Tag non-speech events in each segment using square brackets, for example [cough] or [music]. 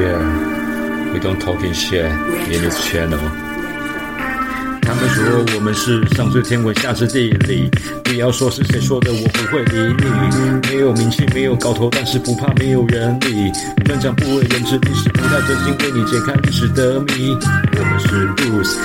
Yeah, we don't talk in shit in this channel. 他们说我们是上知天文下知地理，不要说是谁说的，我不会理你。没有名气，没有搞头，但是不怕没有人理。专讲不为人知，历史不太正经，为你解开历史的谜。我们是 Bruce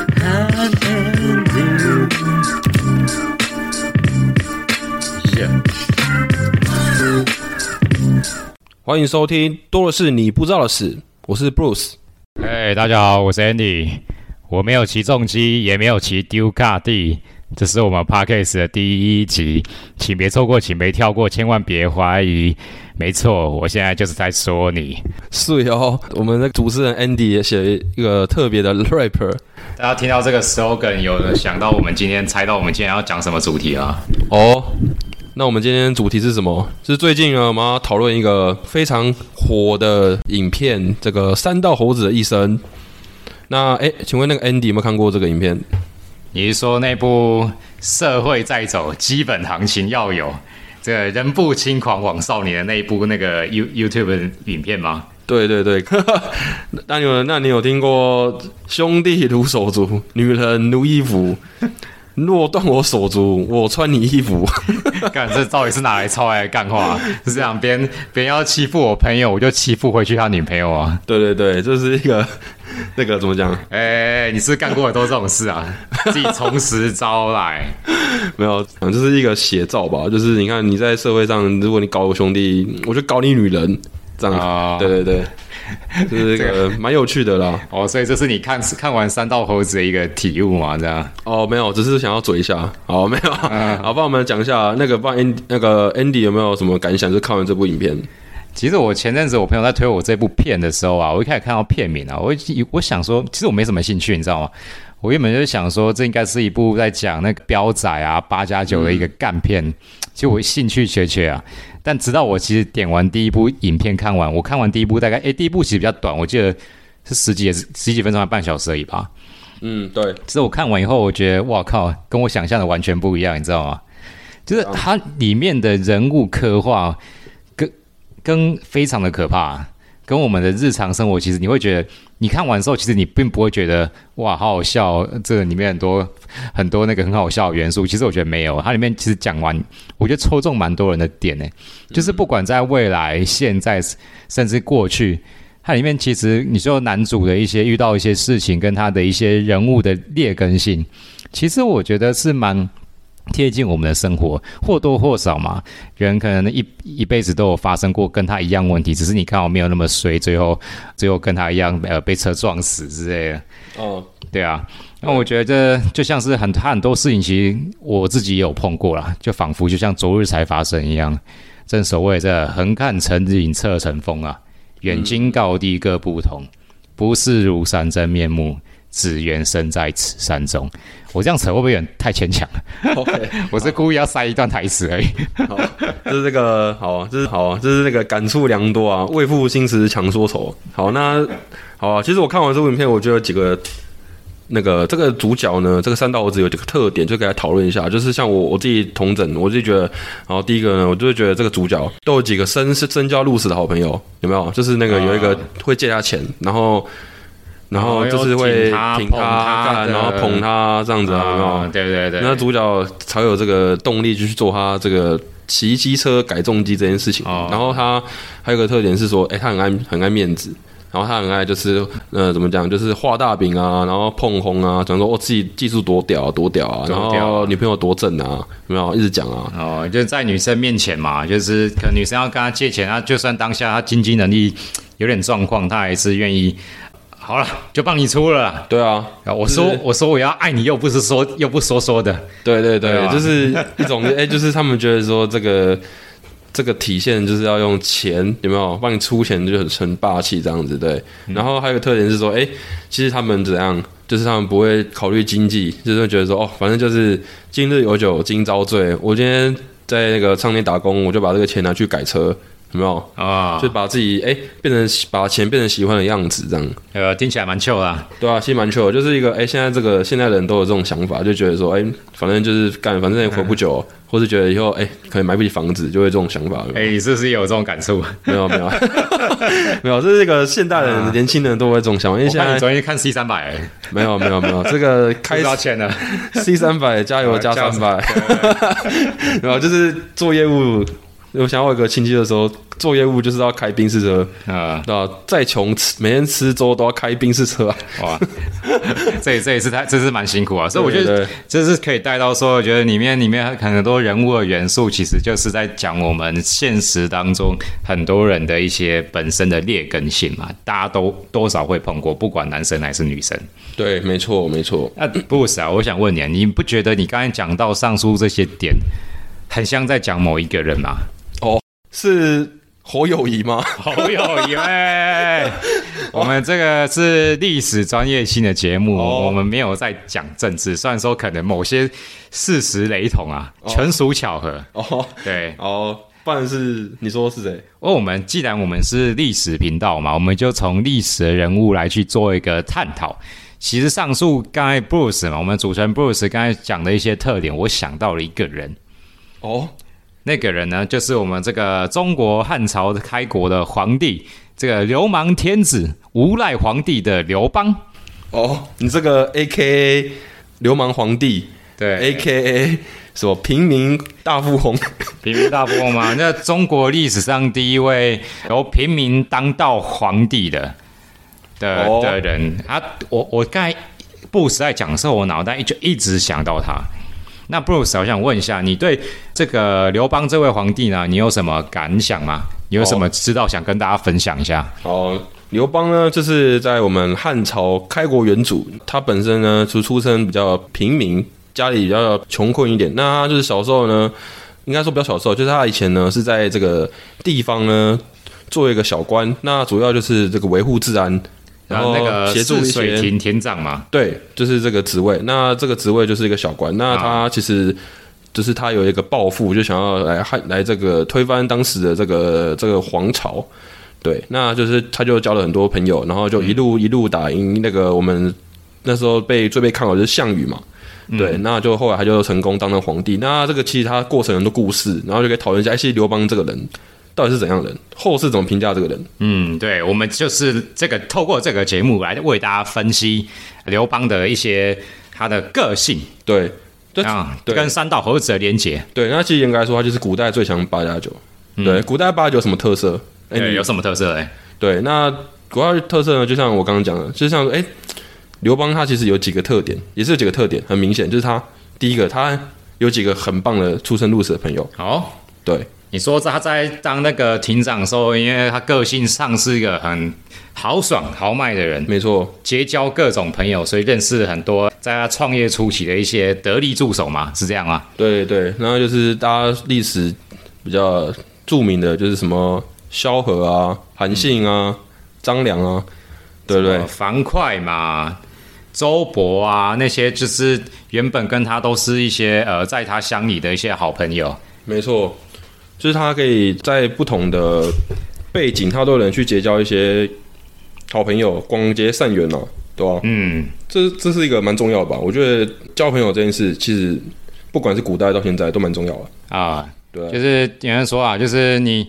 欢迎收听，多的是你不知道的事。我是 Bruce。哎，大家好，我是 Andy。我没有骑重机，也没有骑丢卡地，这是我们 Podcast 的第一集，请别错过，请别跳过，千万别怀疑。没错，我现在就是在说你。是哦，我们的主持人 Andy 也写了一个特别的 rapper。大家听到这个 slogan，有想到我们今天猜到我们今天要讲什么主题啊？哦，那我们今天主题是什么？是最近呢，我们要讨论一个非常火的影片，这个三道猴子的一生。那哎，请问那个 Andy 有没有看过这个影片？你是说那部社会在走，基本行情要有，这个人不轻狂枉少年的那一部那个 You YouTube 影片吗？对对对，[laughs] 那你有那你有听过兄弟如手足，女人如衣服，若断我手足，我穿你衣服。[laughs] 干这到底是哪来抄来干话？[laughs] 是这样，别人别人要欺负我朋友，我就欺负回去他女朋友啊？对对对，这是一个 [laughs] 那个怎么讲？哎，你是干过很多这种事啊？自己从实招来？没有，就是一个写照吧？就是你看你在社会上，如果你搞我兄弟，我就搞你女人，这样。对对对。[laughs] 就是这个蛮有趣的啦，[laughs] 哦，所以这是你看看完三道猴子的一个体悟嘛，这样？哦，没有，只是想要嘴一下，哦，没有，好，帮我们讲一下那个，帮 Andy 那个 Andy 有没有什么感想？就看完这部影片。其实我前阵子我朋友在推我这部片的时候啊，我一开始看到片名啊，我我想说，其实我没什么兴趣，你知道吗？我原本就是想说，这应该是一部在讲那个标仔啊八加九的一个干片，其实我兴趣缺缺啊。但直到我其实点完第一部影片看完，我看完第一部大概，诶，第一部其实比较短，我记得是十几也是十几分钟，还半小时而已吧。嗯，对。其实我看完以后，我觉得哇靠，跟我想象的完全不一样，你知道吗？就是它里面的人物刻画，跟跟非常的可怕。跟我们的日常生活，其实你会觉得，你看完之后，其实你并不会觉得哇，好好笑。这里面很多很多那个很好笑的元素，其实我觉得没有。它里面其实讲完，我觉得抽中蛮多人的点呢。就是不管在未来、现在，甚至过去，它里面其实你说男主的一些遇到一些事情，跟他的一些人物的劣根性，其实我觉得是蛮。贴近我们的生活，或多或少嘛，人可能一一辈子都有发生过跟他一样问题，只是你看我没有那么衰，最后最后跟他一样呃被车撞死之类的。哦，对啊，那我觉得这就像是很他很多事情，其实我自己也有碰过啦，就仿佛就像昨日才发生一样。正所谓这横看成岭侧成峰啊，远近高低各不同，不是庐山真面目。只缘身在此山中，我这样扯会不会有点太牵强了？OK，[laughs] 我是故意要塞一段台词而已。好，就是这个好，这是好，这是那个感触良多啊，为赋新词强说愁。好，那好啊，其实我看完这部影片，我觉得几个那个这个主角呢，这个三道猴子有几个特点，就给他讨论一下。就是像我我自己同整，我自己觉得，然后第一个呢，我就会觉得这个主角都有几个身是深交入死的好朋友，有没有？就是那个有一个会借他钱，然后。然后就是会挺他，然后捧他这样子啊，对对对，那主角才有这个动力就去做他这个骑机车改重机这件事情。然后他还有个特点是说，哎，他很爱很爱面子，然后他很爱就是呃怎么讲，就是画大饼啊，然后碰红啊，讲说我自己技术多屌啊多屌啊，然后女朋友多正啊，有没有一直讲啊？哦，就在女生面前嘛，就是可能女生要跟他借钱，他就算当下他经济能力有点状况，他还是愿意。好了，就帮你出了。对啊，我说我说我要爱你，又不是说又不说说的。对对对，就是一种哎，就是他们觉得说这个这个体现就是要用钱，有没有帮你出钱就很很霸气这样子对。然后还有个特点是说，哎，其实他们怎样，就是他们不会考虑经济，就是觉得说哦，反正就是今日有酒今朝醉，我今天在那个唱店打工，我就把这个钱拿去改车。有没有？啊，就把自己哎、变成把钱变成喜欢的样子，这样呃，听起来蛮的啊。对啊，其实蛮的就是一个哎、现在这个现在人都有这种想法，就觉得说哎、反正就是干，反正也活不久，或是觉得以后哎、可能买不起房子，就会这种想法。哎，你是不是也有这种感触？没有没有没有，这是一个现代人、年轻人都会这种想法，因为现在昨天看 C 三百，没有没有没有这个开开多少钱了？C 三百加油加加三百，[laughs] 然后 [laughs] 就是做业务。我想我有一个亲戚的时候，做业务就是要开宾士车，啊，对吧？再穷吃每天吃粥都要开宾士车啊。哇，[laughs] 这这也是太，这是蛮辛苦啊。所以我觉得对这是可以带到说，我觉得里面里面很多人物的元素，其实就是在讲我们现实当中很多人的一些本身的劣根性嘛，大家都多少会碰过，不管男生还是女生。对，没错没错。那不是啊，我想问你，啊你不觉得你刚才讲到上述这些点，很像在讲某一个人吗？是侯友谊吗？好友谊哎，[laughs] 我们这个是历史专业性的节目，哦我们没有在讲政治，虽然说可能某些事实雷同啊，纯属巧合。哦对，哦，不然是你说是谁？哦我们既然我们是历史频道嘛，我们就从历史的人物来去做一个探讨。其实上述刚才 Bruce 嘛，我们主持人 Bruce 刚才讲的一些特点，我想到了一个人，哦那个人呢，就是我们这个中国汉朝的开国的皇帝，这个流氓天子无赖皇帝的刘邦。哦，你这个 A K A 流氓皇帝对，A K A 什么平民大富翁？平民大富翁吗？[laughs] 那中国历史上第一位由平民当到皇帝的的、哦的人，他我我刚才布斯在讲的时候，我脑袋就一直想到他。那 Bruce，我想问一下，你对这个刘邦这位皇帝呢，你有什么感想吗？你有什么知道想跟大家分享一下？哦，刘邦呢，就是在我们汉朝开国元祖，他本身呢就出身比较平民，家里比较穷困一点。那他就是小时候呢，应该说比较小时候，就是他以前呢是在这个地方呢做一个小官，那主要就是这个维护治安，然后那个协助水些亭亭长嘛，对，就是这个职位。那这个职位就是一个小官。那他其实就是他有一个抱负，就想要来汉来这个推翻当时的这个这个皇朝。对，那就是他就交了很多朋友，然后就一路、一路打赢那个我们那时候被最被看好的就是项羽嘛。对，那就后来他就成功当了皇帝。那这个其实他过程很多故事，然后就可以讨论一下，哎，其实刘邦这个人到底是怎样的人，后世怎么评价这个人？嗯，对，我们就是这个透过这个节目来为大家分析刘邦的一些他的个性对，对啊，对跟三道猴子的连结。对，那其实应该说，他就是古代最强八加九。对，古代八加九有什么特色？哎、有什么特色哎？对，那古代特色呢？就像我刚刚讲的，就像说，哎、刘邦他其实有几个特点，也是有几个特点，很明显，就是他第一个，他有几个很棒的出生入死的朋友。好，对，你说他在当那个庭长的时候，因为他个性上是一个很豪爽豪迈的人，没错，结交各种朋友，所以认识很多在他创业初期的一些得力助手嘛，是这样吗？对对，然后就是大家历史比较著名的，就是什么萧何啊、韩信啊、张良啊，对不对呃？樊哙嘛，周勃啊，那些就是原本跟他都是一些呃，在他乡里的一些好朋友。没错，就是他可以在不同的背景，他都能去结交一些好朋友，广结善缘啊，对吧、嗯，这这是一个蛮重要的吧？我觉得交朋友这件事，其实不管是古代到现在都蛮重要的。啊，对啊就是有人说啊，就是你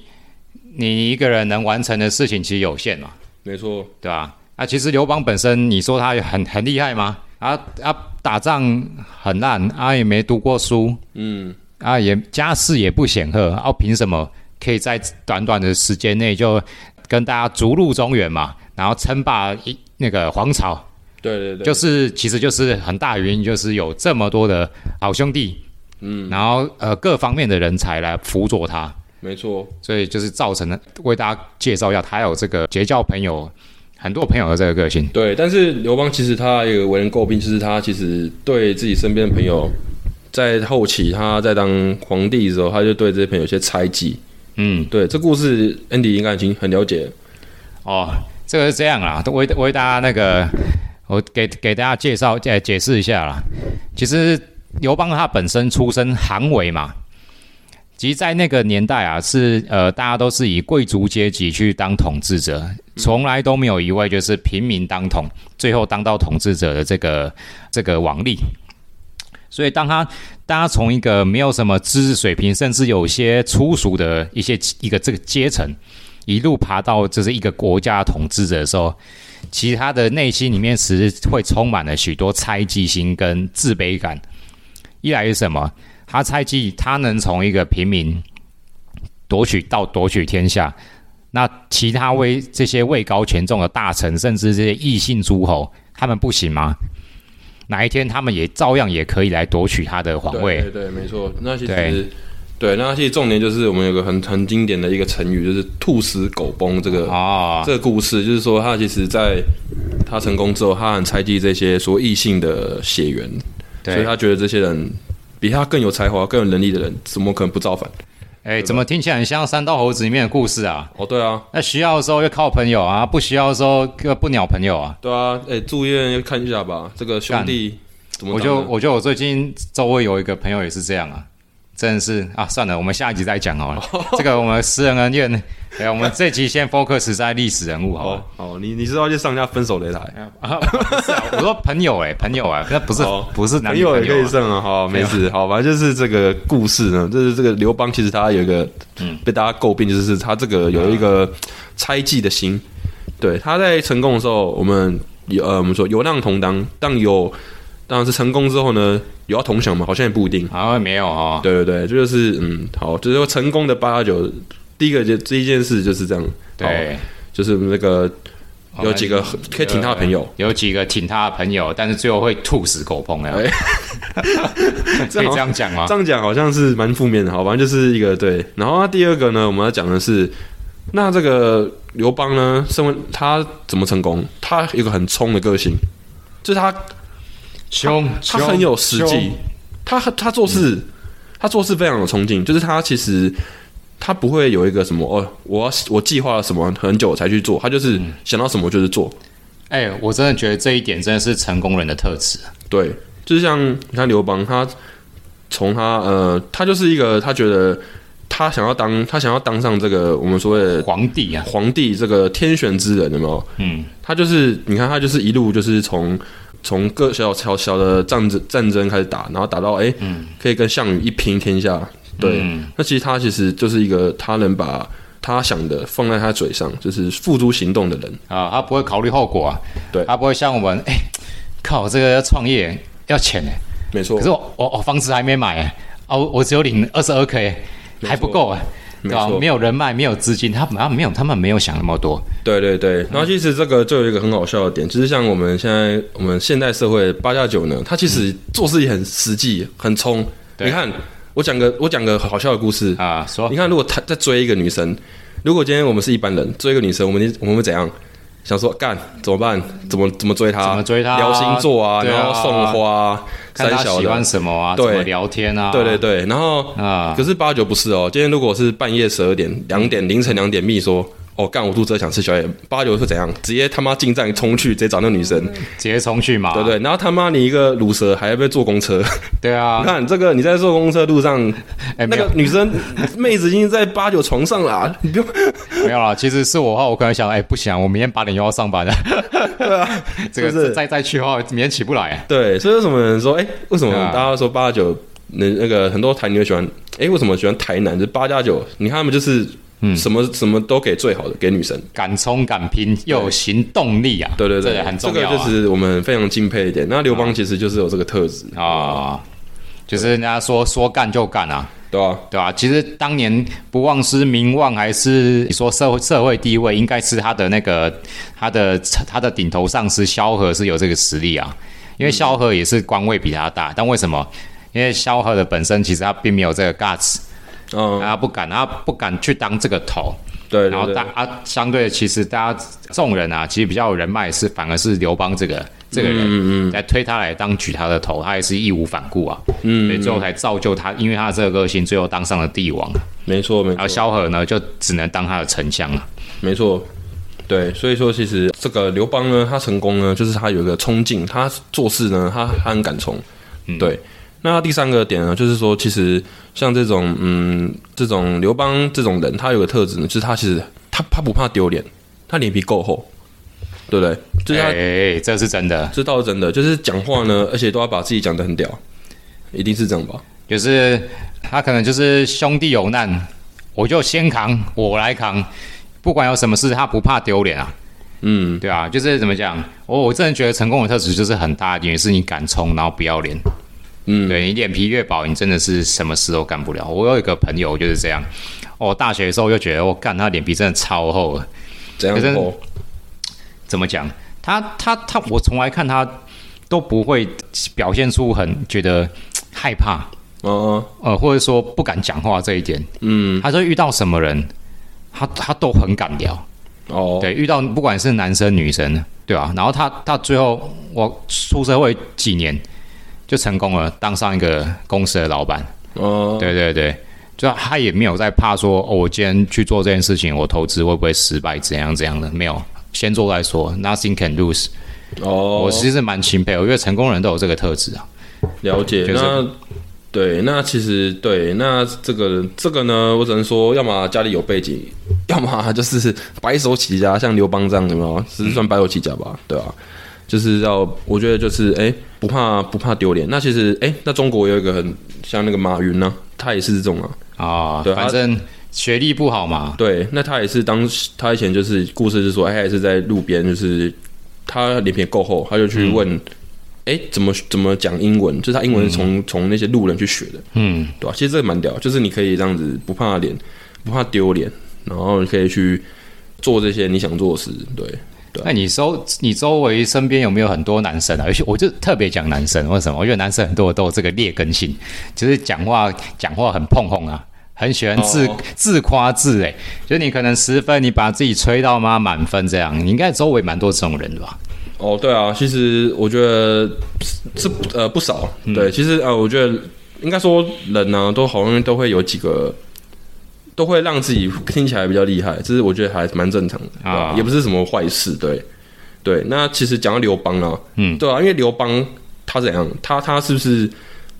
你一个人能完成的事情其实有限嘛，没错，对吧？啊，其实刘邦本身，你说他很很厉害吗？啊啊，打仗很烂啊，也没读过书嗯，啊，也家世也不显赫啊，凭什么可以在短短的时间内就跟大家逐鹿中原嘛，然后称霸一那个皇朝？对对对，就是其实就是很大原因，就是有这么多的好兄弟，嗯，然后呃各方面的人才来辅佐他，没错，所以就是造成了为大家介绍一下，他有这个结交朋友很多朋友的这个个性。对。但是刘邦其实他有为人诟病，就是他其实对自己身边的朋友，在后期他在当皇帝的时候，他就对这些朋友有些猜忌。嗯，对，这故事 Andy 应该已经很了解了。哦，这个是这样啦，为为大家那个，我给给大家介绍解解释一下啦。其实刘邦他本身出身寒微嘛，其实，在那个年代啊，是呃，大家都是以贵族阶级去当统治者，从来都没有一位就是平民当统，最后当到统治者的这个这个王力。所以，当他大家从一个没有什么知识水平，甚至有些粗俗的一些一个这个阶层，一路爬到就是一个国家统治者的时候，其实他的内心里面其实会充满了许多猜忌心跟自卑感。一来是什么？他猜忌他能从一个平民夺取到夺取天下，那其他位这些位高权重的大臣，甚至这些异姓诸侯，他们不行吗？哪一天他们也照样也可以来夺取他的皇位？对对，没错。那其实对，那其实重点就是我们有个很很经典的一个成语，就是“兔死狗崩”这个哦，这个故事，就是说他其实在他成功之后，他很猜忌这些说异性的血缘，所以，他觉得这些人比他更有才华、更有能力的人，怎么可能不造反？哎，怎么听起来很像《三道猴子》里面的故事啊？哦，对啊，那需要的时候要靠朋友啊，不需要的时候又不鸟朋友啊。对啊，哎，住院要看一下吧，这个兄弟怎么我就我觉得我最近周围有一个朋友也是这样啊，真的是啊，算了，我们下一集再讲好了。这个我们私人恩怨，哎，我们这集先 focus 在历史人物好了哦。好，你你是要去上一下分手擂台？[laughs] 我说朋友哎、朋友啊，那不是、哦。不是男朋友也可以上啊，好，没事，好，反正就是这个故事呢，就是这个刘邦其实他有一个，嗯。被大家诟病，就是他这个有一个猜忌的心，对，他在成功的时候，我们有呃，我们说有难同当，但有当然是成功之后呢，有要同享吗，好像也不一定，好像没有哦。对对对，这就是嗯，好，就是说成功的八加九，第一个就第一件事就是这样，对，就是那个有几个可以挺他的朋友，有几个挺他的朋友，但是最后会兔死狗烹的，哎 [laughs] 可以这样讲吗这？样讲好像是蛮负面的，好吧，就是一个对。然后他第二个呢，我们要讲的是，那这个刘邦呢，身为他怎么成功？他有个很冲的个性，就是他凶，他很有实际，他他做事、他做事非常有冲劲，就是他其实他不会有一个什么哦，我要我计划了什么很久才去做，他就是想到什么就是做。哎、我真的觉得这一点真的是成功人的特质。对，就是像你看刘邦，他从他呃，他就是一个他觉得他想要当他想要当上这个我们所谓的皇帝啊，皇帝这个天选之人，有没有？嗯，他就是你看他就是一路就是从从各小小小的战争战争开始打，然后打到哎，可以跟项羽一拼天下。对，嗯。那其实他其实就是一个他能把他想的放在他嘴上，就是付诸行动的人。啊，他不会考虑后果啊，对。他不会像我们，哎、靠，这个要创业要钱哎、没错。可是，我我我房子还没买哎、啊，我我只有领二十二 k，还不够哎、对吧？没错没有人脉，没有资金，他们没有，他们没有想那么多。对对对，然后其实这个就有一个很好笑的点，就是像我们现在我们现代社会八加九呢，他其实做事也很实际、很冲。你看，我讲个我讲个好笑的故事，啊，说你看，如果他在追一个女生，如果今天我们是一般人追一个女生，我们我们会怎样？想说干怎么办？怎么怎么追她？怎么追她聊星座然后送花啊，看他喜欢。什么啊，怎对么聊天啊，对对对，然后啊可是八九不是哦。今天如果是半夜十二点、两点、凌晨两点密说，哦干我肚子饿想吃宵夜，八九会怎样？直接他妈进站冲去，直接找那女生，直接冲去嘛，对不对？然后他妈你一个卤蛇还要被坐公车，[laughs] 对啊你，看这个你在坐公车路上，哎、那个女生妹子已经在八九床上了啊，你不用 [laughs] 没有啦，其实是我的话，我可能想，哎、不行啊，我明天八点又要上班了，[laughs] 对啊，这个是再再去的话，明天起不来。对，所以为什么人说，哎、为什么啊大家说八九？那那个很多台女会喜欢，哎、为什么喜欢台南？就是八加九，你看他们就是，什么什么都给最好的给女神。敢冲敢拼，又有行动力啊！对。对对，这很重要、啊、这个就是我们非常敬佩一点。那刘邦其实就是有这个特质。啊，就是人家说说干就干啊，对啊、对啊、其实当年不忘失名望，还是你说社会社会地位，应该是他的那个他的他的顶头上司萧何是有这个实力啊，因为萧何也是官位比他大，但为什么？因为萧何的本身其实他并没有这个 guts，嗯，他不敢，他不敢去当这个头，对对对然后大，啊，相对的，其实大家众人啊，其实比较有人脉是反而是刘邦这个这个人，嗯嗯在推他来当举他的头，他也是义无反顾啊，嗯所以最后才造就他，因为他的这个个性，最后当上了帝王，没错没错。而萧何呢就只能当他的丞相了。没错。对，所以说其实这个刘邦呢，他成功呢，就是他有一个冲劲，他做事呢，他他很敢冲。嗯对，那第三个点呢，就是说，其实像这种嗯，这种刘邦这种人，他有个特质呢，就是他其实他他不怕丢脸，他脸皮够厚，对不对？就是他，哎，这是真的，这倒是真的，就是讲话呢，而且都要把自己讲得很屌，一定是这样吧？就是他可能就是兄弟有难，我就先扛，我来扛，不管有什么事，他不怕丢脸啊。嗯，对啊，就是怎么讲，我我真的觉得成功的特质就是很大一点，是你敢冲，然后不要脸。嗯，对你脸皮越薄，你真的是什么事都干不了。我有一个朋友就是这样，我大学的时候就觉得我干他脸皮真的超厚了。怎样厚？怎么讲？他他他，我从来看他都不会表现出很觉得害怕，哦，呃，或者说不敢讲话这一点。嗯，他说遇到什么人，他他都很敢聊。哦，对，遇到不管是男生女生，对吧、然后他他最后我出社会几年就成功了，当上一个公司的老板。哦，对对对，就他也没有在怕说，哦，我今天去做这件事情，我投资会不会失败，怎样怎样的，没有，先做再说，nothing can lose。哦，我其实蛮钦佩，我觉得成功人都有这个特质啊。了解。就是那对，那其实对，那这个这个呢，我只能说，要么家里有背景，[laughs] 要么就是白手起家，像刘邦这样，有没有？是算白手起家吧？对啊，就是要，我觉得就是哎、不怕不怕丢脸。那其实哎、那中国有一个很像那个马云呢、他也是这种啊。啊，对反正学历不好嘛，对，那他也是当时他以前就是故事是说，哎，他也是在路边，就是他脸皮够厚，他就去问，哎、怎么怎么讲英文？就是他英文是从从、那些路人去学的，嗯，对吧、其实这个蛮屌，就是你可以这样子不怕脸，不怕丢脸，然后你可以去做这些你想做的事，对。那你周你周围身边有没有很多男生啊？而且我就特别讲男生，为什么？我觉得男生很多都有这个劣根性，就是讲话讲话很碰碰啊，很喜欢自、哦自夸自诶，就是你可能十分，你把自己吹到妈满分这样，你应该周围蛮多这种人的吧？哦，对啊，其实我觉得是呃不少，对，其实呃，我觉得应该说人呢、都好容易都会有几个，都会让自己听起来比较厉害，这是我觉得还蛮正常的，啊也不是什么坏事，对，对。那其实讲到刘邦啊，嗯对啊，因为刘邦他怎样，他他是不是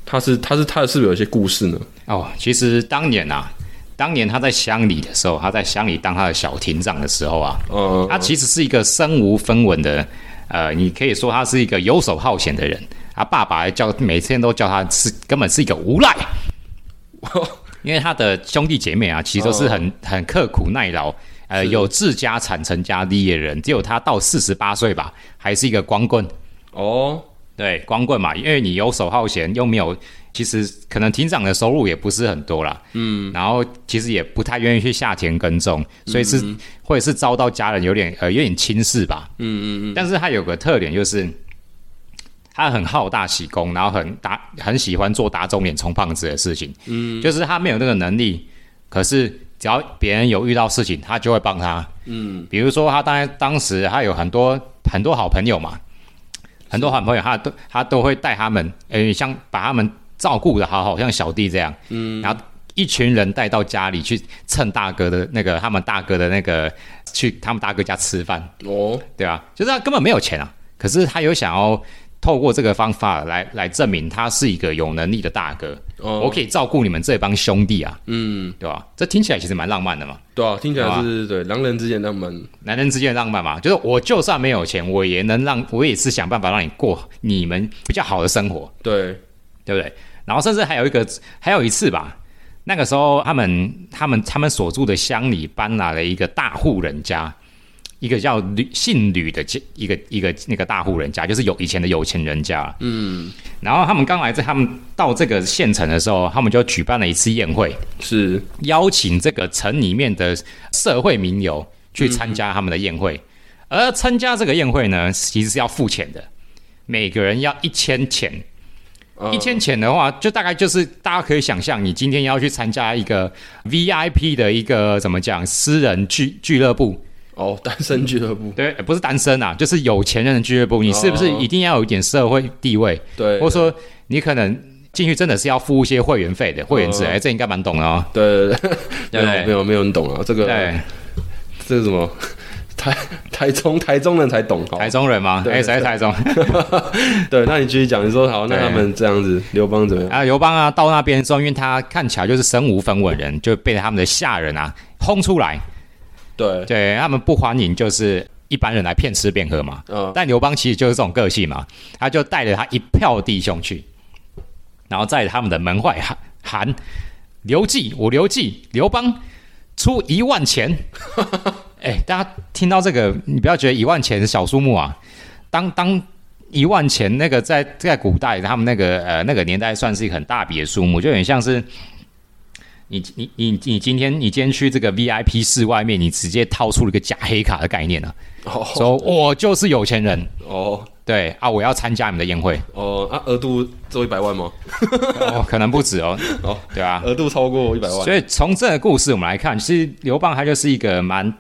他是他是他是不是有一些故事呢？哦，其实当年啊，当年他在乡里的时候，他在乡里当他的小亭长的时候啊，嗯，他其实是一个身无分文的，呃，你可以说他是一个游手好闲的人。他爸爸还叫每天都叫他是根本是一个无赖，[laughs] 因为他的兄弟姐妹啊，其实都是很很刻苦耐劳，呃，有自家产成家立业的人，只有他到四十八岁吧，还是一个光棍。哦，对，光棍嘛，因为你游手好闲，又没有，其实可能庭长的收入也不是很多啦，嗯，然后其实也不太愿意去下田耕种，所以是、或者是遭到家人有点呃有点轻视吧，嗯嗯嗯，但是他有个特点就是。他很好大喜功，然后很打很喜欢做打肿脸充胖子的事情，嗯，就是他没有那个能力，可是只要别人有遇到事情，他就会帮他，嗯，比如说他当当时他有很多很多好朋友嘛，很多好朋友，他都他都会带他们，诶、像把他们照顾的好好，像小弟这样，嗯，然后一群人带到家里去蹭大哥的那个，他们大哥的那个，去他们大哥家吃饭，哦，对啊，就是他根本没有钱啊，可是他有想要透过这个方法来来证明他是一个有能力的大哥，哦。我可以照顾你们这帮兄弟啊，嗯，对吧？这听起来其实蛮浪漫的嘛。对啊，听起来是对狼人之间浪漫。男人之间的浪漫嘛，就是我就算没有钱，我也能让我也是想办法让你过你们比较好的生活，对，对不对？然后甚至还有一个，还有一次吧，那个时候他们他们他们所住的乡里搬来了一个大户人家，一个叫吕姓吕的一个一个那个大户人家，就是有以前的有钱人家。嗯，然后他们刚来这，他们到这个县城的时候，他们就举办了一次宴会，是邀请这个城里面的社会名流去参加他们的宴会，而参加这个宴会呢，其实是要付钱的，每个人要一千钱。呃一千钱的话，就大概就是大家可以想象，你今天要去参加一个 VIP 的一个怎么讲私人俱俱乐部，哦，单身俱乐部，对，不是单身啊，就是有钱人的俱乐部，你是不是哦一定要有一点社会地位，对，或者说你可能进去真的是要付一些会员费的会员制？哦哎、这应该蛮懂的哦。对对对，对。没有没有没有人懂啊，这个对，这是什么，[laughs] 台台中台中人才懂，好台中人吗？对哎，谁是台中？[laughs] 对，那你继续讲，你说好，那他们这样子，刘邦怎么样？啊，刘邦啊，到那边之后，因为他看起来就是身无分文人，就被他们的下人啊轰出来，对，对他们不欢迎，就是一般人来骗吃骗喝嘛。嗯，但刘邦其实就是这种个性嘛，他就带着他一票弟兄去，然后在他们的门外喊喊刘季，我刘季，刘邦出一万钱。[laughs] 哎，大家听到这个，你不要觉得一万钱是小数目啊，当当一万钱那个在在古代他们那个呃那个年代算是一个很大笔的数目，就有点像是。你你你你今天你今天去这个 VIP 室外面，你直接掏出了一个假黑卡的概念啊，哦。说我就是有钱人，哦。对啊，我要参加你们的宴会，哦，啊，额度只有一百万吗？哦，可能不止哦，[laughs] 哦，对啊，额度超过一百万，所以从这个故事我们来看，其实刘邦他就是一个蛮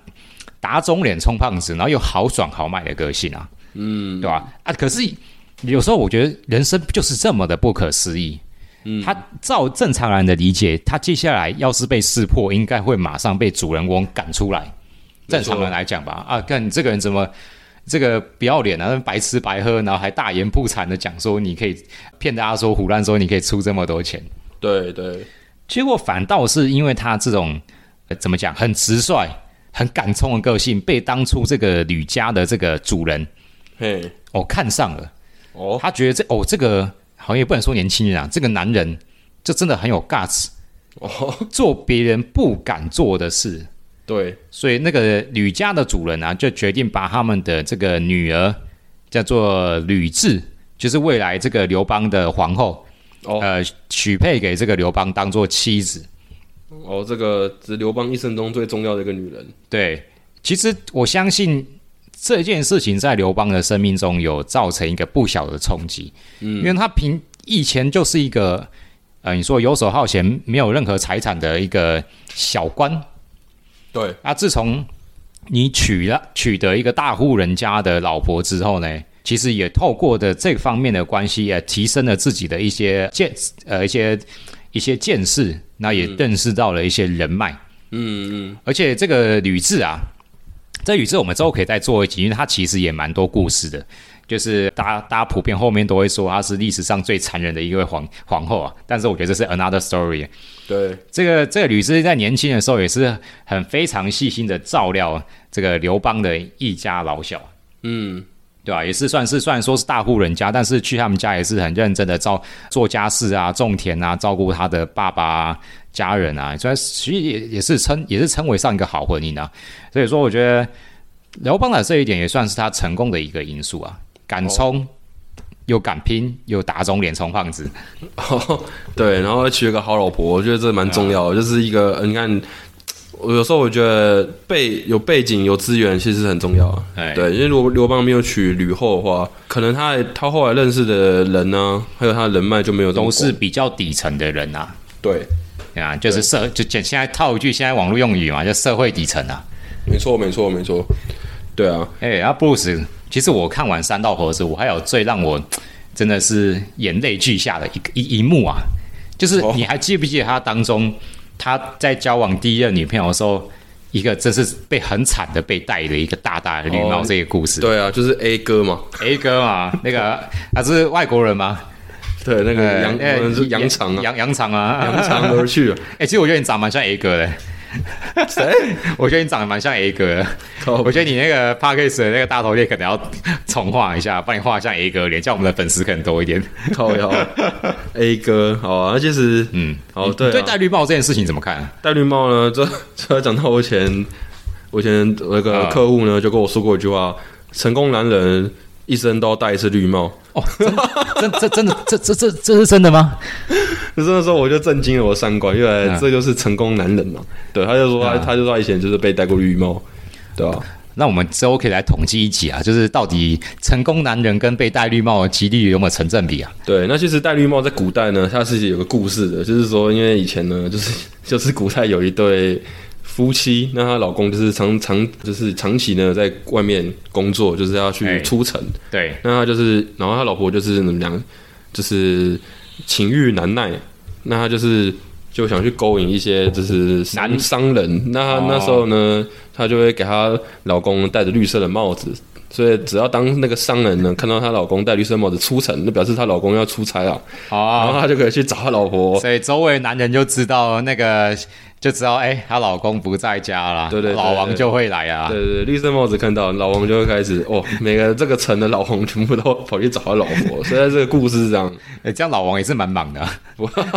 打肿脸充胖子，然后又豪爽豪迈的个性啊，嗯，对吧？啊，可是有时候我觉得人生就是这么的不可思议。嗯。他照正常人的理解，他接下来要是被识破，应该会马上被主人翁赶出来。正常人来讲吧，啊，看你这个人怎么这个不要脸啊，白吃白喝，然后还大言不惭的讲说你可以骗大家说胡乱说你可以出这么多钱，对对，结果反倒是因为他这种、呃、怎么讲很直率、很敢冲的个性，被当初这个吕家的这个主人嘿，哦看上了，哦，他觉得这哦这个好像也不能说年轻人啊，这个男人就真的很有 guts，哦，做别人不敢做的事。对，所以那个吕家的主人啊，就决定把他们的这个女儿叫做吕雉，就是未来这个刘邦的皇后，哦。呃，许配给这个刘邦当做妻子。哦，这个是刘邦一生中最重要的一个女人，对，其实我相信这件事情在刘邦的生命中有造成一个不小的冲击，嗯，因为他平以前就是一个呃，你说游手好闲、没有任何财产的一个小官，对，啊，自从你娶了取得一个大户人家的老婆之后呢，其实也透过的这方面的关系，也提升了自己的一些见呃一些一些见识，那也认识到了一些人脉。嗯嗯，而且这个吕雉啊，这吕雉我们之后可以再做一集，因为它其实也蛮多故事的。就是大家大家普遍后面都会说她是历史上最残忍的一位皇皇后啊，但是我觉得这是 another story。对，这个这个吕雉在年轻的时候也是很非常细心的照料这个刘邦的一家老小，嗯，对吧？也是算是虽然说是大户人家，但是去他们家也是很认真的照做家事啊、种田啊、照顾他的爸爸、啊、家人啊，所以其实也也是称也是称为上一个好婚姻啊。所以说，我觉得刘邦的这一点也算是他成功的一个因素啊，敢冲。又敢拼，又打肿脸充胖子，哦，对，然后娶了个好老婆，我觉得这蛮重要的，就是一个呃你看。我有时候我觉得背有背景有资源其实很重要对，因为如果刘邦没有娶吕后的话，可能他他后来认识的人呢、还有他的人脉就没有都是比较底层的人啊。对啊，就是社就简现在套一句现在网络用语嘛，就社会底层啊。没错没错没错，对啊，哎、然后布鲁斯，其实我看完《三道猴子》，我还有最让我真的是眼泪俱下的一个一一幕啊，就是哦你还记不记得他当中他在交往第一任女朋友的时候，一个真是被很惨的被戴了一个大大的绿帽哦这个故事。对啊，就是 A 哥嘛，A 哥嘛，那个他是外国人吗？对，那个杨呃可能是杨长啊，杨杨长啊，扬长而去啊，[laughs] 哎、其实我觉得你长得蛮像 A 哥的。谁？[laughs] 我觉得你长得蛮像 A 哥的。我觉得你那个 p a r k a s 的那个大头贴可能要重画一下，帮你画像 A 哥脸，这样我们的粉丝可能多一点。靠腰 [laughs] A 哥，好啊，那其实嗯，哦对啊对戴绿帽这件事情怎么看？戴绿帽呢，这这要讲到我以前，我以前那个啊客户呢就跟我说过一句话：成功男人一生都要戴一次绿帽。哦，真这真的这这这这是真的吗？就是那时候我就震惊了我的三观，原来嗯这就是成功男人嘛。对，他就说他啊他就说他以前就是被戴过绿帽，对吧？那我们之后可以来统计一集啊，就是到底成功男人跟被戴绿帽的几率有没有成正比啊？对，那其实戴绿帽在古代呢，它是有个故事的，就是说，因为以前呢，就是 [laughs] 就是古代有一对夫妻，那她老公就是长长就是长期呢在外面工作，就是要哎去出城，对，那他就是，然后她老婆就是怎么讲，就是情欲难耐，那她就是就想去勾引一些就是男商人。那她那时候呢，她就会给她老公戴着绿色的帽子。所以只要当那个商人呢看到她老公戴绿色帽子出城，那表示她老公要出差啊，然后哦，她就可以去找她老婆。所以周围男人就知道那个，就知道哎，她老公不在家了，对对对老王就会来啊。对对对，绿色帽子看到老王就会开始哦，每个这个城的老王全部都跑去找他老婆。所以这个故事是这样，哎，这样老王也是蛮忙的啊，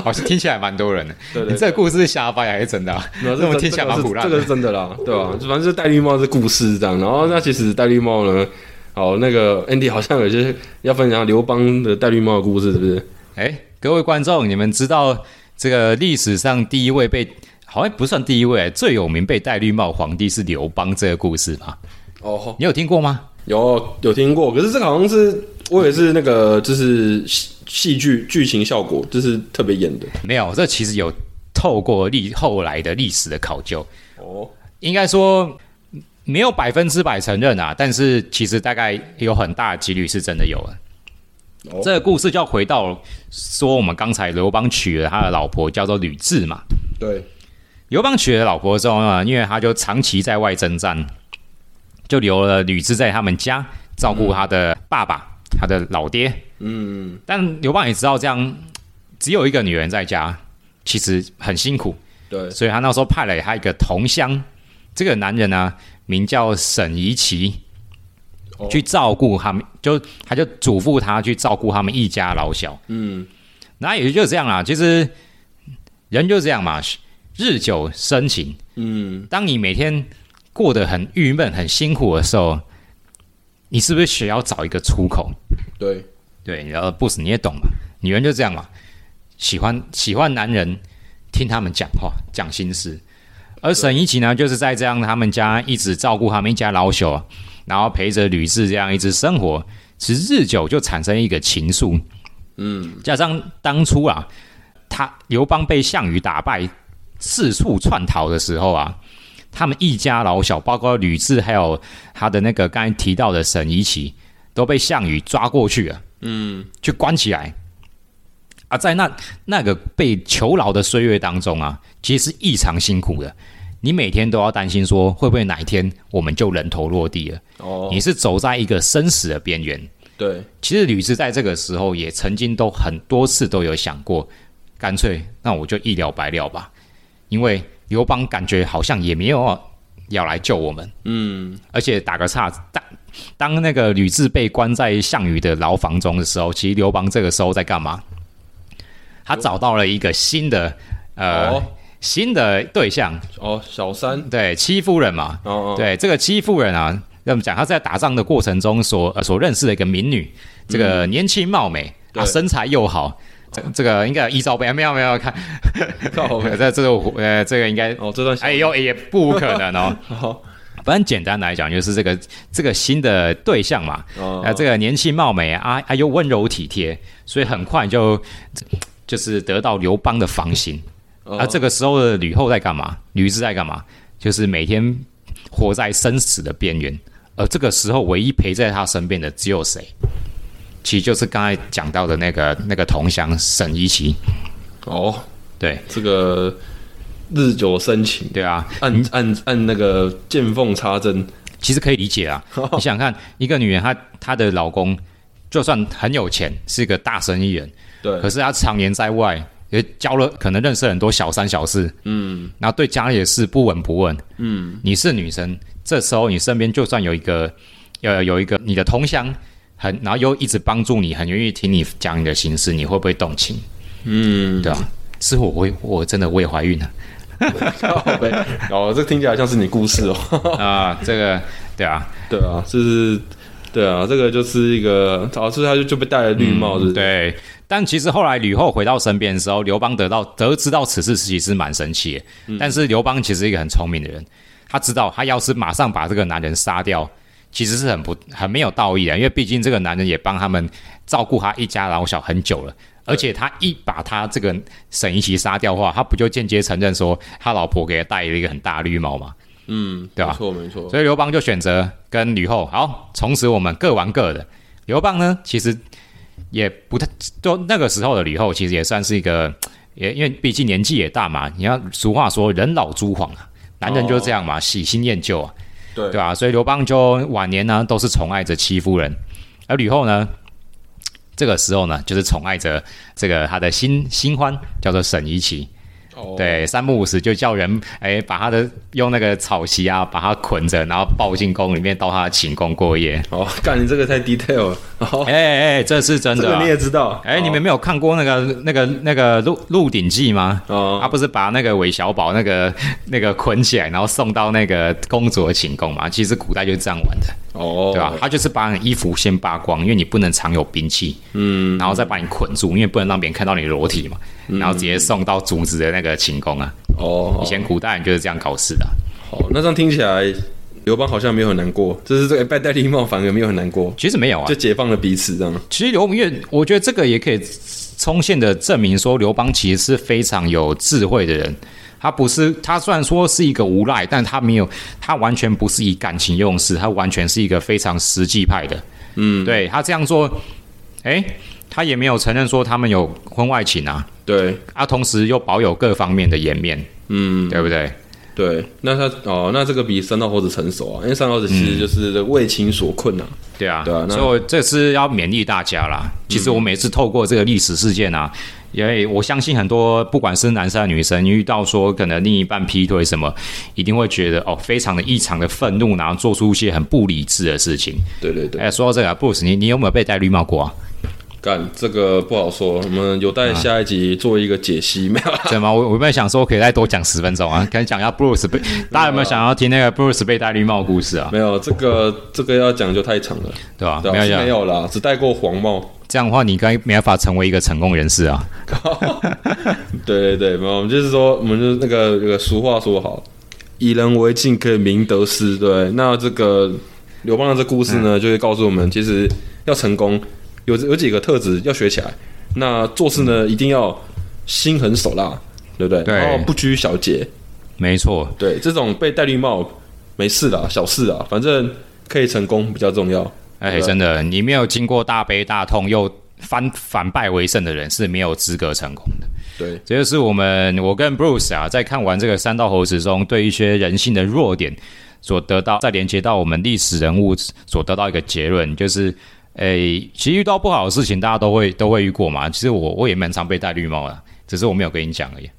好像听起来蛮多人的。对对你这个故事是瞎掰还是真的啊？没有这么听起来是这个是。真的啦，对吧、反正就戴绿帽是故事这样。然后那其实戴绿帽呢，好，那个 Andy 好像有些要分享刘邦的戴绿帽的故事，是不是？哎，各位观众，你们知道这个历史上第一位被好像不算第一位，最有名被戴绿帽皇帝是刘邦这个故事吗？哦，你有听过吗？有有听过，可是这个好像是我也是那个就是戏戏剧剧情效果，就是特别演的。没有，这其实有透过历后来的历史的考究，哦，应该说没有百分之百承认啊，但是其实大概有很大的几率是真的有了。哦这个故事就要回到说，我们刚才刘邦娶了他的老婆叫做吕雉嘛。对，刘邦娶了老婆之后呢，因为他就长期在外征战，就留了吕雉在他们家照顾他的爸爸，他的老爹。嗯，但刘邦也知道这样只有一个女人在家，其实很辛苦，对，所以他那时候派了他一个同乡，这个男人呢名叫沈怡奇，哦。去照顾他们，就他就嘱咐他去照顾他们一家老小。嗯，那也就这样啦，其实人就这样嘛，日久生情。嗯，当你每天过得很郁闷、很辛苦的时候，你是不是需要找一个出口？对，对，然后 boss 你也懂嘛，女人就这样嘛，喜欢喜欢男人听他们讲话、讲心事。而沈一奇呢，就是在这样他们家一直照顾他们一家老小，然后陪着吕雉这样一直生活，其实日久就产生一个情愫。嗯，加上当初啊，他刘邦被项羽打败，四处窜逃的时候啊，他们一家老小，包括吕雉，还有他的那个刚才提到的沈夷奇，都被项羽抓过去了，嗯，去关起来。啊，在那那个被囚牢的岁月当中啊，其实是异常辛苦的。你每天都要担心说，会不会哪一天我们就人头落地了？哦，你是走在一个生死的边缘。对，其实吕雉在这个时候也曾经都很多次都有想过，干脆那我就一了百了吧，因为刘邦感觉好像也没有要来救我们，嗯，而且打个岔，当当那个吕雉被关在项羽的牢房中的时候，其实刘邦这个时候在干嘛？他找到了一个新的呃、哦。新的对象，哦，小三，对戚夫人嘛，哦哦，对，这个戚夫人啊，那么讲，她在打仗的过程中所、呃、所认识的一个民女，这个年轻貌美、啊，身材又好，这这个应该有依照背，没有没有看，靠北这 [laughs] 这个呃这个应该，哦，这段哎呦也不可能哦。[laughs] 好，反正简单来讲，就是这个这个新的对象嘛，哦啊，这个年轻貌美啊，啊又温柔体贴，所以很快就就是得到刘邦的芳心。哦啊，这个时候的吕后在干嘛？吕雉在干嘛？就是每天活在生死的边缘，而这个时候唯一陪在她身边的只有谁？其实就是刚才讲到的那个那个同乡沈一奇。哦，对。这个日久生情，对啊，按按按那个见缝插针，其实可以理解啊。[laughs] 你想想看，一个女人她她的老公就算很有钱，是一个大生意人，对。可，是她常年在外，也交了可能认识很多小三小四，嗯。然后对家里的事不闻不问。嗯，你是女生，这时候你身边就算有一个，呃，有一个你的同乡，很，然后又一直帮助你，很愿意听你讲你的心事，你会不会动情？嗯，对吧、是我我我真的我也怀孕了 [laughs] 哦，这听起来像是你故事哦，[laughs] 啊、这个对啊，对啊，就是。对啊，这个就是一个，导致他就就被戴了绿帽子。，嗯对。但其实后来吕后回到身边的时候，刘邦得到得知到此事，其实是蛮生气的。但是刘邦其实是一个很聪明的人，他知道他要是马上把这个男人杀掉，其实是很不很没有道义的，因为毕竟这个男人也帮他们照顾他一家老小很久了。而且他一把他这个沈一奇杀掉的话，他不就间接承认说他老婆给他戴了一个很大的绿帽吗？嗯，对吧没错没错。所以刘邦就选择跟吕后好，从此我们各玩各的。刘邦呢，其实也不太，就那个时候的吕后，其实也算是一个也因为毕竟年纪也大嘛，你要俗话说人老珠黄啊，男人就是这样嘛，喜新厌旧啊，对。对吧、所以刘邦就晚年呢都是宠爱着戚夫人，而吕后呢，这个时候呢就是宠爱着这个他的新新欢，叫做沈怡琪。哦，对，三不五时就叫人哎，把他的用那个草席啊，把他捆着，然后抱进宫里面到他的寝宫过夜。哦，干你这个太 detail 了，哦，哎哎，这是真的、啊这个你。也知道，哎，你们没有看过那个那个那个《鹿鹿鼎记》吗？哦他不是把那个韦小宝那个那个捆起来，然后送到那个公主的寝宫嘛？其实古代就是这样玩的，哦，对吧？他就是把你衣服先扒光，因为你不能藏有兵器，嗯，然后再把你捆住，因为不能让别人看到你裸体嘛，然后直接送到主子的那个寝宫啊。哦，以前古代人就是这样搞事的啊。好，那这样听起来，刘邦好像没有很难过，就是这个拜戴绿帽反而没有很难过，其实没有啊就，解放了彼此这样。其实刘因为我觉得这个也可以充分的证明说，刘邦其实是非常有智慧的人。他不是，他虽然说是一个无赖，但他没有，他完全不是以感情用事，他完全是一个非常实际派的。嗯，对他这样做，诶，他也没有承认说他们有婚外情啊，对，啊，同时又保有各方面的颜面，嗯，对不对？对，那他哦，那这个比三道猴子成熟啊，因为三道猴子其实就是为情所困啊。对啊，对啊所以我这次要勉励大家啦。其实我每次透过这个历史事件啊，因为我相信很多不管是男生女生，遇到说可能另一半劈腿什么，一定会觉得哦非常的异常的愤怒，然后做出一些很不理智的事情。对对对，哎，说到这个、啊、，Bruce，你你有没有被戴绿帽过啊？干这个不好说，我们有待下一集做一个解析，没有啦？对吗？我我原本想说可以再多讲十分钟啊，[laughs] 可以讲一下 Bruce 被，大家有没有想要听那个 Bruce 被戴绿帽的故事啊？没有，这个这个要讲就太长了，对吧？对啊，没有讲没有啦，只戴过黄帽。这样的话，你该没办法成为一个成功人士啊。[laughs] 对对对，没有，我们就是说，我们就是那个那个俗话说好，以人为镜可以明得失。对，那这个刘邦的这故事呢，就会告诉我们，其实要成功，有有几个特质要学起来。那做事呢，一定要心狠手辣，对不对？对然后不拘小节。没错，对，这种被戴绿帽没事的，小事啊，反正可以成功比较重要。哎，真的，你没有经过大悲大痛又反反败为胜的人是没有资格成功的。对，这就是我们我跟 Bruce 啊，在看完这个三道猴子中，对一些人性的弱点所得到，再连接到我们历史人物所得到一个结论，就是，诶，其实遇到不好的事情，大家都会都会遇过嘛。其实我我也蛮常被戴绿帽的，只是我没有跟你讲而已。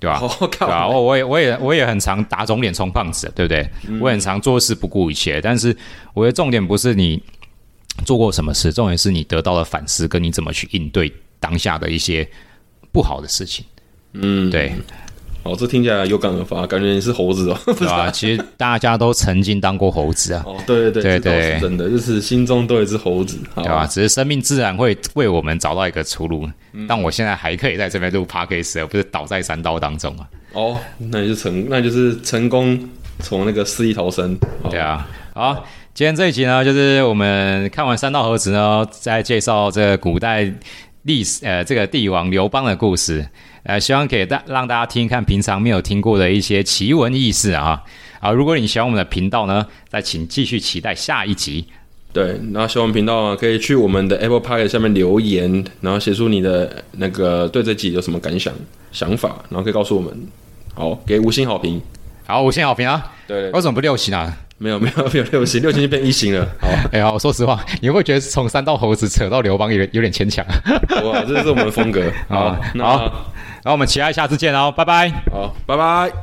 对吧、好对啊，看。我我也我也我也很常打肿脸充胖子，对不对？嗯我很常做事不顾一切，但是我觉得重点不是你做过什么事，重点是你得到了反思，跟你怎么去应对当下的一些不好的事情。嗯，对，好，这听起来有感而发，感觉你是猴子哦。[laughs] 对吧？其实大家都曾经当过猴子啊，哦，对对对对真的，就是心中都有一只猴子，好对吧？只是生命自然会为我们找到一个出路。嗯但我现在还可以在这边录 podcast，而不是倒在山道当中啊。哦，那你就成，那就是成功从那个失意逃生。好对，啊，好，今天这一集呢，就是我们看完三道猴子呢，再介绍这个古代历史呃这个帝王刘邦的故事，呃，希望可以大让大家听一看平常没有听过的一些奇闻异事啊。啊，如果你喜欢我们的频道呢，再请继续期待下一集。对，然后喜欢频道啊，可以去我们的 Apple Park 下面留言，然后写出你的那个对这集有什么感想、想法，然后可以告诉我们。好，给五星好评。好，五星好评啊！对，为什么不六星啊？没有没有没有六星，六星就变一星了。好，[laughs] 哎呀，我说实话，你会不会觉得从三道猴子扯到刘邦有点有点牵强啊？哇，这是我们的风格。好 [laughs] 好，那好然后我们期待下次见哦，拜拜。好，拜拜。